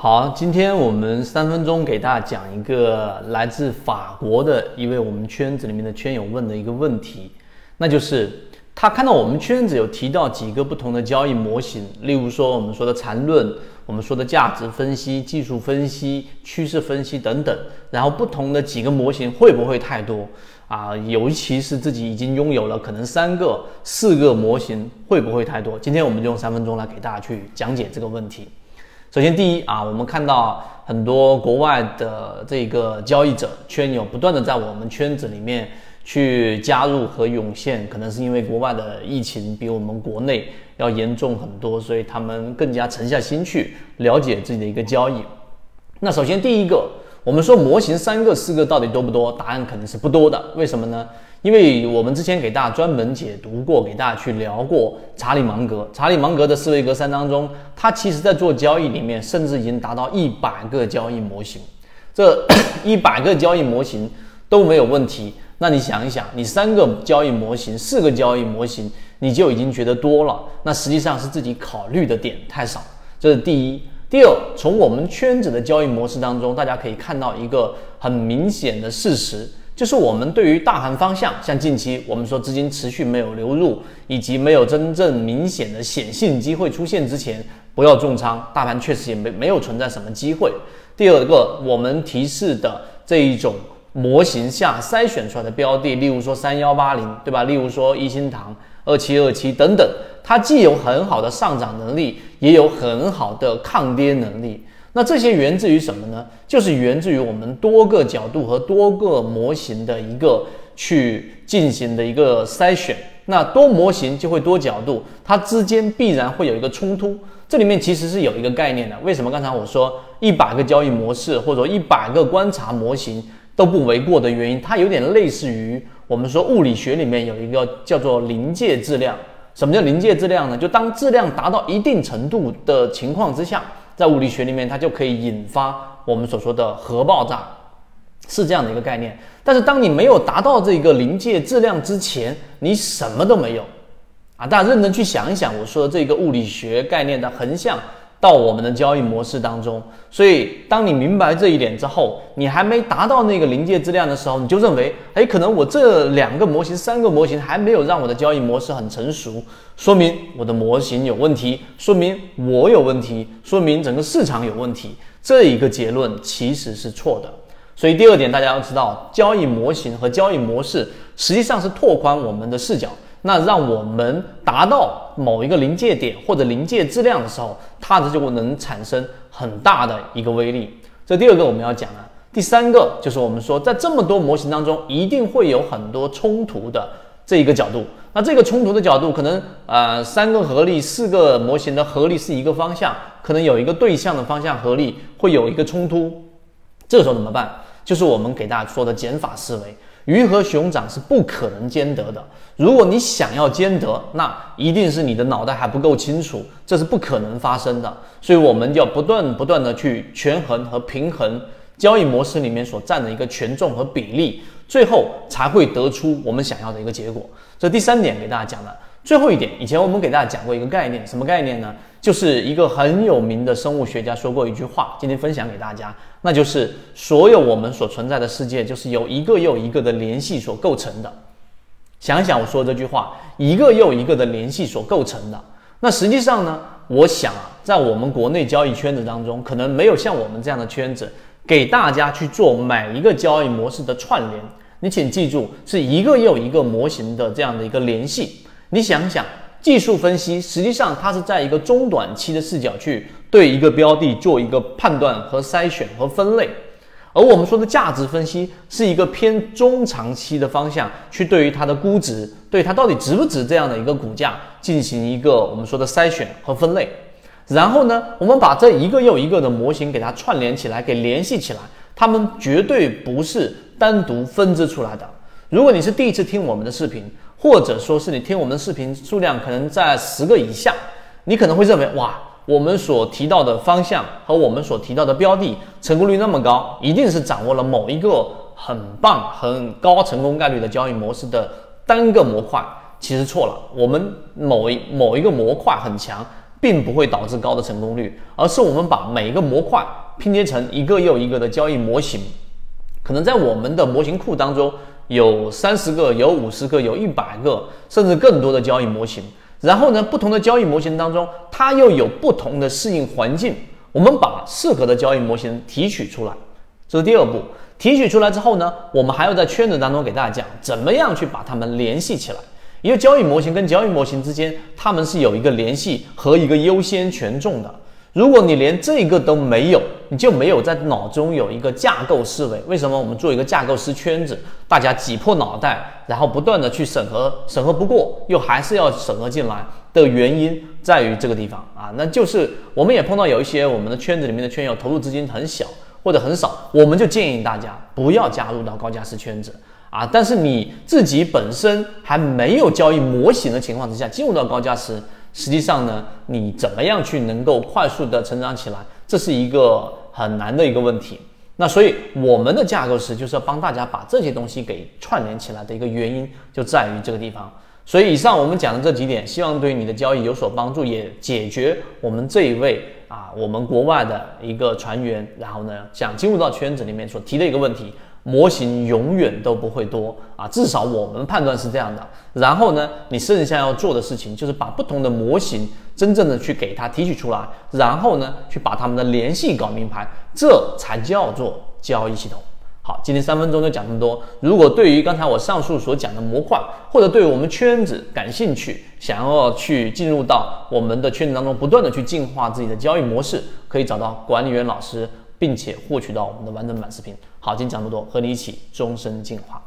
好，今天我们三分钟给大家讲一个来自法国的一位我们圈子里面的圈友问的一个问题，那就是他看到我们圈子有提到几个不同的交易模型，例如说我们说的缠论，我们说的价值分析、技术分析、趋势分析等等，然后不同的几个模型会不会太多啊？尤其是自己已经拥有了可能三个、四个模型，会不会太多？今天我们就用三分钟来给大家去讲解这个问题。首先，第一啊，我们看到很多国外的这个交易者圈友不断的在我们圈子里面去加入和涌现，可能是因为国外的疫情比我们国内要严重很多，所以他们更加沉下心去了解自己的一个交易。那首先第一个，我们说模型三个四个到底多不多？答案肯定是不多的。为什么呢？因为我们之前给大家专门解读过，给大家去聊过查理芒格。查理芒格的思维格三当中，他其实在做交易里面，甚至已经达到一百个交易模型。这 一百个交易模型都没有问题。那你想一想，你三个交易模型、四个交易模型，你就已经觉得多了。那实际上是自己考虑的点太少。这是第一。第二，从我们圈子的交易模式当中，大家可以看到一个很明显的事实。就是我们对于大盘方向，像近期我们说资金持续没有流入，以及没有真正明显的显性机会出现之前，不要重仓。大盘确实也没没有存在什么机会。第二个，我们提示的这一种模型下筛选出来的标的，例如说三幺八零，对吧？例如说一心堂二七二七等等，它既有很好的上涨能力，也有很好的抗跌能力。那这些源自于什么呢？就是源自于我们多个角度和多个模型的一个去进行的一个筛选。那多模型就会多角度，它之间必然会有一个冲突。这里面其实是有一个概念的。为什么刚才我说一百个交易模式或者一百个观察模型都不为过的原因？它有点类似于我们说物理学里面有一个叫做临界质量。什么叫临界质量呢？就当质量达到一定程度的情况之下。在物理学里面，它就可以引发我们所说的核爆炸，是这样的一个概念。但是，当你没有达到这个临界质量之前，你什么都没有啊！大家认真去想一想，我说的这个物理学概念的横向。到我们的交易模式当中，所以当你明白这一点之后，你还没达到那个临界质量的时候，你就认为，哎，可能我这两个模型、三个模型还没有让我的交易模式很成熟，说明我的模型有问题，说明我有问题，说明整个市场有问题。这一个结论其实是错的。所以第二点，大家要知道，交易模型和交易模式实际上是拓宽我们的视角。那让我们达到某一个临界点或者临界质量的时候，它的就能产生很大的一个威力。这第二个我们要讲啊，第三个就是我们说，在这么多模型当中，一定会有很多冲突的这一个角度。那这个冲突的角度，可能呃三个合力、四个模型的合力是一个方向，可能有一个对象的方向合力会有一个冲突。这个时候怎么办？就是我们给大家说的减法思维。鱼和熊掌是不可能兼得的。如果你想要兼得，那一定是你的脑袋还不够清楚，这是不可能发生的。所以，我们要不断不断的去权衡和平衡交易模式里面所占的一个权重和比例，最后才会得出我们想要的一个结果。这第三点给大家讲了。最后一点，以前我们给大家讲过一个概念，什么概念呢？就是一个很有名的生物学家说过一句话，今天分享给大家，那就是所有我们所存在的世界，就是由一个又一个的联系所构成的。想想我说这句话，一个又一个的联系所构成的。那实际上呢，我想啊，在我们国内交易圈子当中，可能没有像我们这样的圈子，给大家去做每一个交易模式的串联。你请记住，是一个又一个模型的这样的一个联系。你想想，技术分析实际上它是在一个中短期的视角去对一个标的做一个判断和筛选和分类，而我们说的价值分析是一个偏中长期的方向去对于它的估值，对它到底值不值这样的一个股价进行一个我们说的筛选和分类。然后呢，我们把这一个又一个的模型给它串联起来，给联系起来，它们绝对不是单独分支出来的。如果你是第一次听我们的视频，或者说是你听我们的视频数量可能在十个以下，你可能会认为哇，我们所提到的方向和我们所提到的标的成功率那么高，一定是掌握了某一个很棒、很高成功概率的交易模式的单个模块。其实错了，我们某一某一个模块很强，并不会导致高的成功率，而是我们把每一个模块拼接成一个又一个的交易模型。可能在我们的模型库当中有三十个、有五十个、有一百个，甚至更多的交易模型。然后呢，不同的交易模型当中，它又有不同的适应环境。我们把适合的交易模型提取出来，这是第二步。提取出来之后呢，我们还要在圈子当中给大家讲怎么样去把它们联系起来。因为交易模型跟交易模型之间，它们是有一个联系和一个优先权重的。如果你连这个都没有，你就没有在脑中有一个架构思维。为什么我们做一个架构师圈子，大家挤破脑袋，然后不断的去审核，审核不过又还是要审核进来的原因在于这个地方啊，那就是我们也碰到有一些我们的圈子里面的圈友投入资金很小或者很少，我们就建议大家不要加入到高价值圈子啊。但是你自己本身还没有交易模型的情况之下，进入到高价值。实际上呢，你怎么样去能够快速的成长起来，这是一个很难的一个问题。那所以我们的架构师就是要帮大家把这些东西给串联起来的一个原因就在于这个地方。所以以上我们讲的这几点，希望对你的交易有所帮助，也解决我们这一位啊，我们国外的一个船员，然后呢想进入到圈子里面所提的一个问题。模型永远都不会多啊，至少我们判断是这样的。然后呢，你剩下要做的事情就是把不同的模型真正的去给它提取出来，然后呢，去把它们的联系搞明白，这才叫做交易系统。好，今天三分钟就讲这么多。如果对于刚才我上述所讲的模块，或者对我们圈子感兴趣，想要去进入到我们的圈子当中，不断的去进化自己的交易模式，可以找到管理员老师。并且获取到我们的完整版视频。好，今天讲这么多，和你一起终身进化。